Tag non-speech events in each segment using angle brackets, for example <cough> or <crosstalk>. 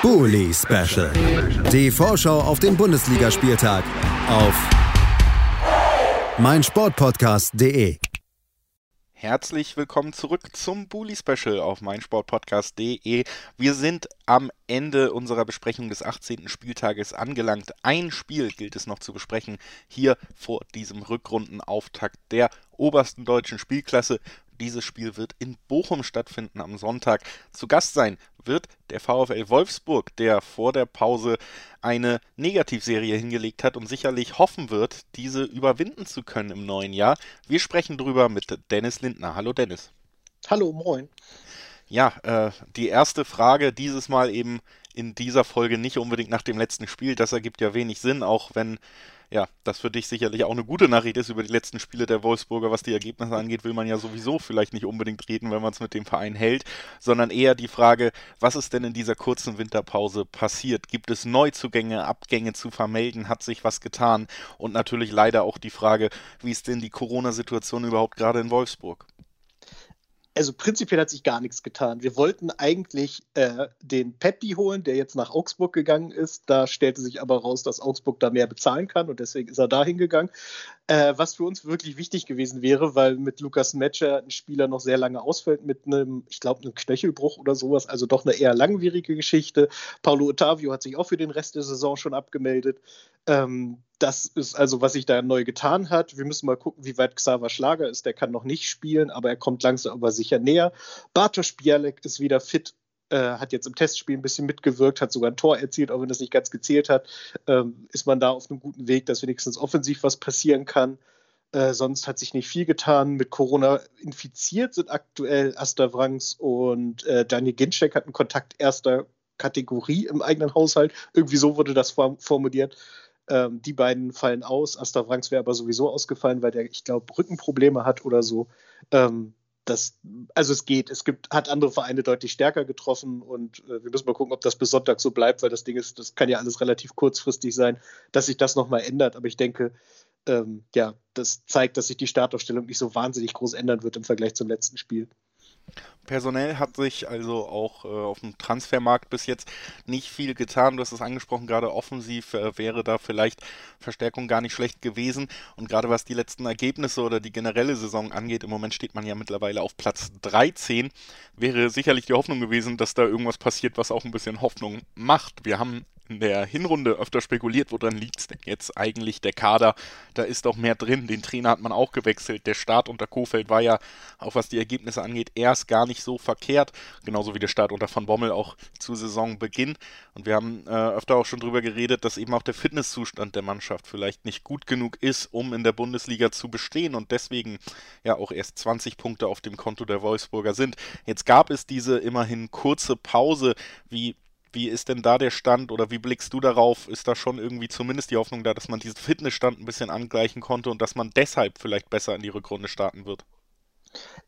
Bully Special. Die Vorschau auf den Bundesligaspieltag auf meinsportpodcast.de. Herzlich willkommen zurück zum Bully Special auf meinsportpodcast.de. Wir sind am Ende unserer Besprechung des 18. Spieltages angelangt. Ein Spiel gilt es noch zu besprechen, hier vor diesem Rückrundenauftakt der obersten deutschen Spielklasse. Dieses Spiel wird in Bochum stattfinden am Sonntag. Zu Gast sein wird der VfL Wolfsburg, der vor der Pause eine Negativserie hingelegt hat und sicherlich hoffen wird, diese überwinden zu können im neuen Jahr. Wir sprechen drüber mit Dennis Lindner. Hallo Dennis. Hallo, moin. Ja, äh, die erste Frage dieses Mal eben in dieser Folge nicht unbedingt nach dem letzten Spiel. Das ergibt ja wenig Sinn, auch wenn ja, das für dich sicherlich auch eine gute Nachricht ist über die letzten Spiele der Wolfsburger. Was die Ergebnisse angeht, will man ja sowieso vielleicht nicht unbedingt reden, wenn man es mit dem Verein hält, sondern eher die Frage, was ist denn in dieser kurzen Winterpause passiert? Gibt es Neuzugänge, Abgänge zu vermelden? Hat sich was getan? Und natürlich leider auch die Frage, wie ist denn die Corona-Situation überhaupt gerade in Wolfsburg? Also prinzipiell hat sich gar nichts getan. Wir wollten eigentlich äh, den Peppi holen, der jetzt nach Augsburg gegangen ist. Da stellte sich aber raus, dass Augsburg da mehr bezahlen kann und deswegen ist er da hingegangen. Äh, was für uns wirklich wichtig gewesen wäre, weil mit Lukas Metscher ein Spieler noch sehr lange ausfällt mit einem, ich glaube, einem Knöchelbruch oder sowas, also doch eine eher langwierige Geschichte. Paulo Ottavio hat sich auch für den Rest der Saison schon abgemeldet. Ähm, das ist also, was sich da neu getan hat. Wir müssen mal gucken, wie weit Xaver Schlager ist. Der kann noch nicht spielen, aber er kommt langsam aber sicher näher. Bartosz Bialek ist wieder fit, äh, hat jetzt im Testspiel ein bisschen mitgewirkt, hat sogar ein Tor erzielt, auch wenn das nicht ganz gezählt hat. Ähm, ist man da auf einem guten Weg, dass wenigstens offensiv was passieren kann. Äh, sonst hat sich nicht viel getan. Mit Corona infiziert sind aktuell Asta Wrangs und äh, Daniel Ginczek hatten Kontakt erster Kategorie im eigenen Haushalt. Irgendwie so wurde das formuliert. Ähm, die beiden fallen aus. Asta Franks wäre aber sowieso ausgefallen, weil der, ich glaube, Rückenprobleme hat oder so. Ähm, das, also es geht. Es gibt, hat andere Vereine deutlich stärker getroffen und äh, wir müssen mal gucken, ob das bis Sonntag so bleibt, weil das Ding ist, das kann ja alles relativ kurzfristig sein, dass sich das nochmal ändert. Aber ich denke, ähm, ja, das zeigt, dass sich die Startaufstellung nicht so wahnsinnig groß ändern wird im Vergleich zum letzten Spiel. Personell hat sich also auch äh, auf dem Transfermarkt bis jetzt nicht viel getan. Du hast es angesprochen, gerade offensiv äh, wäre da vielleicht Verstärkung gar nicht schlecht gewesen. Und gerade was die letzten Ergebnisse oder die generelle Saison angeht, im Moment steht man ja mittlerweile auf Platz 13, wäre sicherlich die Hoffnung gewesen, dass da irgendwas passiert, was auch ein bisschen Hoffnung macht. Wir haben in der Hinrunde öfter spekuliert, woran liegt es denn jetzt eigentlich der Kader? Da ist doch mehr drin. Den Trainer hat man auch gewechselt. Der Start unter Kofeld war ja, auch was die Ergebnisse angeht, erst gar nicht so verkehrt. Genauso wie der Start unter Van Bommel auch zu Saisonbeginn. Und wir haben äh, öfter auch schon drüber geredet, dass eben auch der Fitnesszustand der Mannschaft vielleicht nicht gut genug ist, um in der Bundesliga zu bestehen und deswegen ja auch erst 20 Punkte auf dem Konto der Wolfsburger sind. Jetzt gab es diese immerhin kurze Pause, wie wie ist denn da der Stand oder wie blickst du darauf? Ist da schon irgendwie zumindest die Hoffnung da, dass man diesen Fitnessstand ein bisschen angleichen konnte und dass man deshalb vielleicht besser in die Rückrunde starten wird?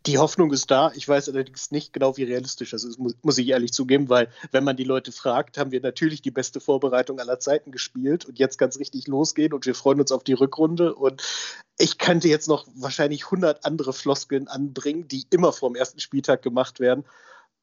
Die Hoffnung ist da. Ich weiß allerdings nicht genau, wie realistisch das ist, muss ich ehrlich zugeben, weil wenn man die Leute fragt, haben wir natürlich die beste Vorbereitung aller Zeiten gespielt und jetzt es richtig losgehen und wir freuen uns auf die Rückrunde und ich könnte jetzt noch wahrscheinlich 100 andere Floskeln anbringen, die immer vor dem ersten Spieltag gemacht werden.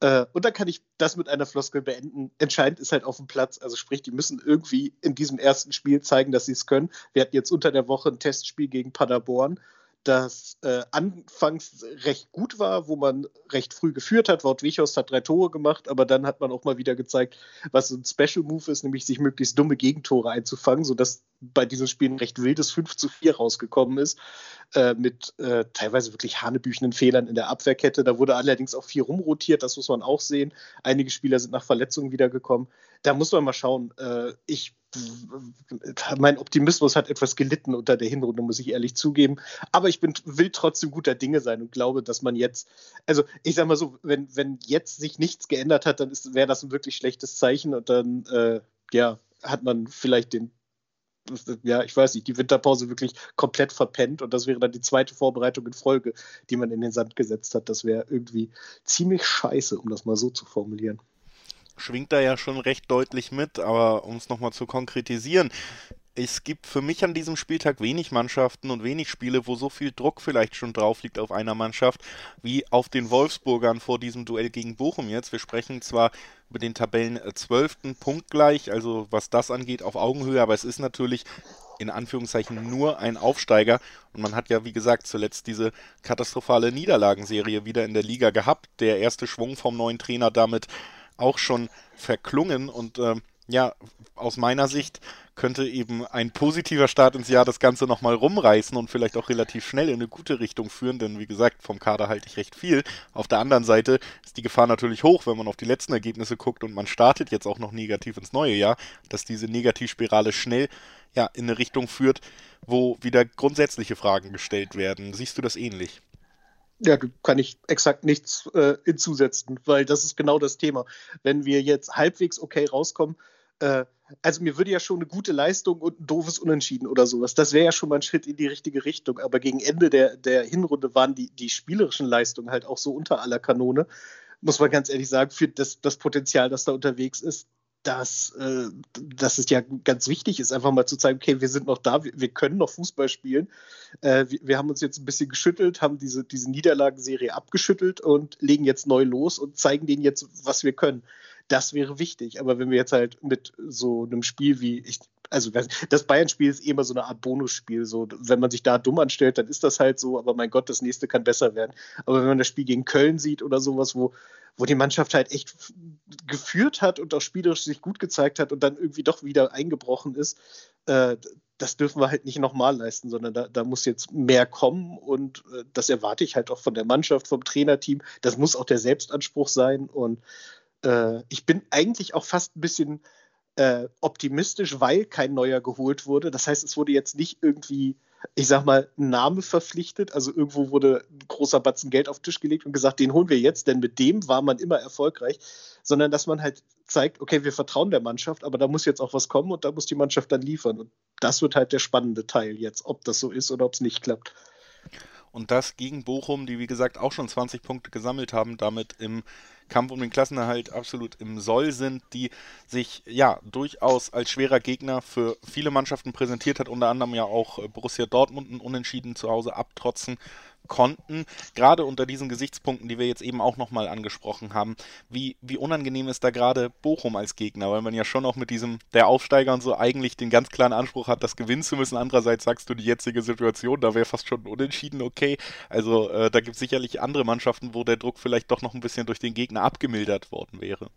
Äh, und dann kann ich das mit einer Floskel beenden. Entscheidend ist halt auf dem Platz. Also sprich, die müssen irgendwie in diesem ersten Spiel zeigen, dass sie es können. Wir hatten jetzt unter der Woche ein Testspiel gegen Paderborn das äh, anfangs recht gut war, wo man recht früh geführt hat. Wout Wichhorst hat drei Tore gemacht, aber dann hat man auch mal wieder gezeigt, was so ein Special Move ist, nämlich sich möglichst dumme Gegentore einzufangen, sodass bei diesem Spiel ein recht wildes 5 zu 4 rausgekommen ist, äh, mit äh, teilweise wirklich hanebüchenden Fehlern in der Abwehrkette. Da wurde allerdings auch viel rumrotiert, das muss man auch sehen. Einige Spieler sind nach Verletzungen wiedergekommen. Da muss man mal schauen. Äh, ich mein Optimismus hat etwas gelitten unter der Hinrunde, muss ich ehrlich zugeben. Aber ich bin, will trotzdem guter Dinge sein und glaube, dass man jetzt, also ich sag mal so, wenn, wenn jetzt sich nichts geändert hat, dann wäre das ein wirklich schlechtes Zeichen und dann, äh, ja, hat man vielleicht den, ja, ich weiß nicht, die Winterpause wirklich komplett verpennt und das wäre dann die zweite Vorbereitung in Folge, die man in den Sand gesetzt hat. Das wäre irgendwie ziemlich scheiße, um das mal so zu formulieren schwingt da ja schon recht deutlich mit, aber um es nochmal zu konkretisieren, es gibt für mich an diesem Spieltag wenig Mannschaften und wenig Spiele, wo so viel Druck vielleicht schon drauf liegt auf einer Mannschaft, wie auf den Wolfsburgern vor diesem Duell gegen Bochum jetzt. Wir sprechen zwar über den Tabellen 12. Punkt gleich, also was das angeht, auf Augenhöhe, aber es ist natürlich in Anführungszeichen nur ein Aufsteiger. Und man hat ja, wie gesagt, zuletzt diese katastrophale Niederlagenserie wieder in der Liga gehabt. Der erste Schwung vom neuen Trainer damit auch schon verklungen und äh, ja, aus meiner Sicht könnte eben ein positiver Start ins Jahr das Ganze nochmal rumreißen und vielleicht auch relativ schnell in eine gute Richtung führen, denn wie gesagt, vom Kader halte ich recht viel. Auf der anderen Seite ist die Gefahr natürlich hoch, wenn man auf die letzten Ergebnisse guckt und man startet jetzt auch noch negativ ins neue Jahr, dass diese Negativspirale schnell ja, in eine Richtung führt, wo wieder grundsätzliche Fragen gestellt werden. Siehst du das ähnlich? Ja, kann ich exakt nichts äh, hinzusetzen, weil das ist genau das Thema. Wenn wir jetzt halbwegs okay rauskommen, äh, also mir würde ja schon eine gute Leistung und ein doofes Unentschieden oder sowas, das wäre ja schon mal ein Schritt in die richtige Richtung. Aber gegen Ende der, der Hinrunde waren die, die spielerischen Leistungen halt auch so unter aller Kanone, muss man ganz ehrlich sagen, für das, das Potenzial, das da unterwegs ist, dass, äh, dass es ja ganz wichtig ist, einfach mal zu zeigen, okay, wir sind noch da, wir, können noch Fußball spielen. Äh, wir, wir, haben uns jetzt ein bisschen geschüttelt, haben diese, diese Niederlagenserie abgeschüttelt und legen jetzt neu los und zeigen denen jetzt, was wir können. Das wäre wichtig. Aber wenn wir jetzt halt mit so einem Spiel wie, ich, also das Bayern-Spiel ist eh immer so eine Art Bonusspiel. So, wenn man sich da dumm anstellt, dann ist das halt so, aber mein Gott, das nächste kann besser werden. Aber wenn man das Spiel gegen Köln sieht oder sowas, wo, wo die Mannschaft halt echt geführt hat und auch spielerisch sich gut gezeigt hat und dann irgendwie doch wieder eingebrochen ist, äh, das dürfen wir halt nicht nochmal leisten, sondern da, da, muss jetzt mehr kommen und äh, das erwarte ich halt auch von der Mannschaft, vom Trainerteam. Das muss auch der Selbstanspruch sein und äh, ich bin eigentlich auch fast ein bisschen äh, optimistisch, weil kein neuer geholt wurde. Das heißt, es wurde jetzt nicht irgendwie, ich sag mal, ein Name verpflichtet. Also irgendwo wurde ein großer Batzen Geld auf den Tisch gelegt und gesagt, den holen wir jetzt, denn mit dem war man immer erfolgreich. Sondern dass man halt zeigt, okay, wir vertrauen der Mannschaft, aber da muss jetzt auch was kommen und da muss die Mannschaft dann liefern. Und das wird halt der spannende Teil jetzt, ob das so ist oder ob es nicht klappt. Und das gegen Bochum, die wie gesagt auch schon 20 Punkte gesammelt haben, damit im Kampf um den Klassenerhalt absolut im Soll sind, die sich ja durchaus als schwerer Gegner für viele Mannschaften präsentiert hat, unter anderem ja auch Borussia Dortmund einen Unentschieden zu Hause abtrotzen konnten, gerade unter diesen Gesichtspunkten, die wir jetzt eben auch nochmal angesprochen haben, wie, wie unangenehm ist da gerade Bochum als Gegner, weil man ja schon auch mit diesem, der Aufsteiger und so eigentlich den ganz klaren Anspruch hat, das gewinnen zu müssen. Andererseits sagst du, die jetzige Situation, da wäre fast schon unentschieden okay. Also äh, da gibt es sicherlich andere Mannschaften, wo der Druck vielleicht doch noch ein bisschen durch den Gegner abgemildert worden wäre.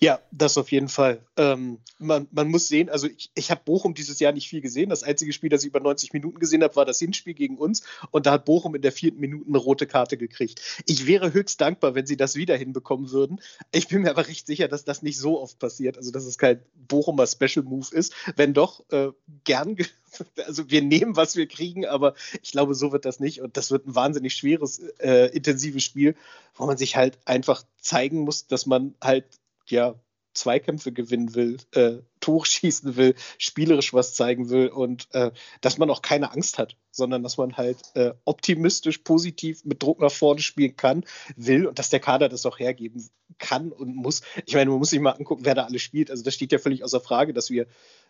Ja, das auf jeden Fall. Ähm, man, man, muss sehen, also ich, ich habe Bochum dieses Jahr nicht viel gesehen. Das einzige Spiel, das ich über 90 Minuten gesehen habe, war das Hinspiel gegen uns. Und da hat Bochum in der vierten Minute eine rote Karte gekriegt. Ich wäre höchst dankbar, wenn sie das wieder hinbekommen würden. Ich bin mir aber recht sicher, dass das nicht so oft passiert. Also, dass es kein Bochumer Special Move ist. Wenn doch, äh, gern. <laughs> Also, wir nehmen, was wir kriegen, aber ich glaube, so wird das nicht. Und das wird ein wahnsinnig schweres, äh, intensives Spiel, wo man sich halt einfach zeigen muss, dass man halt ja, Zweikämpfe gewinnen will, äh, Tore schießen will, spielerisch was zeigen will und äh, dass man auch keine Angst hat, sondern dass man halt äh, optimistisch, positiv mit Druck nach vorne spielen kann, will und dass der Kader das auch hergeben kann und muss. Ich meine, man muss sich mal angucken, wer da alles spielt. Also das steht ja völlig außer Frage, dass wir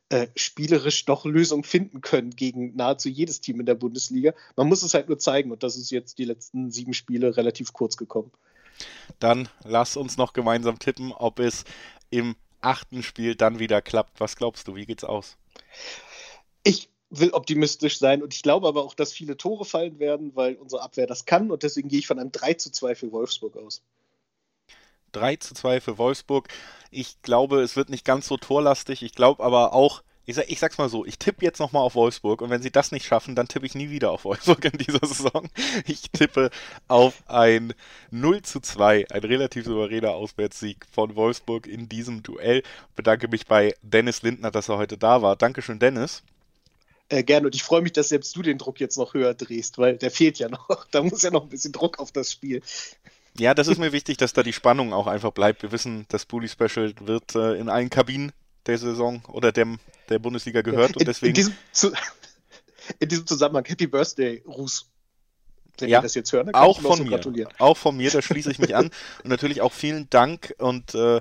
äh, spielerisch doch Lösungen finden können gegen nahezu jedes Team in der Bundesliga. Man muss es halt nur zeigen und das ist jetzt die letzten sieben Spiele relativ kurz gekommen. Dann lass uns noch gemeinsam tippen, ob es im achten Spiel dann wieder klappt. Was glaubst du? Wie geht's aus? Ich will optimistisch sein und ich glaube aber auch, dass viele Tore fallen werden, weil unsere Abwehr das kann und deswegen gehe ich von einem 3 zu 2 für Wolfsburg aus. 3 zu 2 für Wolfsburg. Ich glaube, es wird nicht ganz so torlastig. Ich glaube aber auch, ich, sag, ich sag's mal so, ich tippe jetzt nochmal auf Wolfsburg und wenn sie das nicht schaffen, dann tippe ich nie wieder auf Wolfsburg in dieser <laughs> Saison. Ich tippe auf ein 0 zu 2, ein relativ souveräner Auswärtssieg von Wolfsburg in diesem Duell. Bedanke mich bei Dennis Lindner, dass er heute da war. Dankeschön, Dennis. Äh, gerne und ich freue mich, dass selbst du den Druck jetzt noch höher drehst, weil der fehlt ja noch. <laughs> Da muss ja noch ein bisschen Druck auf das Spiel. Ja, das ist mir wichtig, dass da die Spannung auch einfach bleibt. Wir wissen, das Bully Special wird äh, in allen Kabinen der Saison oder dem, der Bundesliga gehört. und deswegen. In diesem, <laughs> in diesem Zusammenhang Happy Birthday, Ruß. Wenn ja, das jetzt hören, dann auch von mir. Auch von mir, da schließe ich mich an. Und natürlich auch vielen Dank und äh,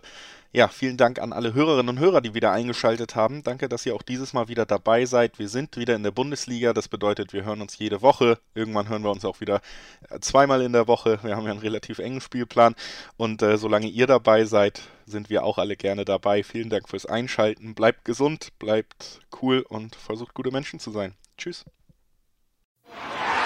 Ja, vielen Dank an alle Hörerinnen und Hörer, die wieder eingeschaltet haben. Danke, dass ihr auch dieses Mal wieder dabei seid. Wir sind wieder in der Bundesliga. Das bedeutet, wir hören uns jede Woche. Irgendwann hören wir uns auch wieder äh, zweimal in der Woche. Wir haben ja einen relativ engen Spielplan. Und äh, solange ihr dabei seid, sind wir auch alle gerne dabei. Vielen Dank fürs Einschalten. Bleibt gesund, bleibt cool und versucht gute Menschen zu sein. Tschüss.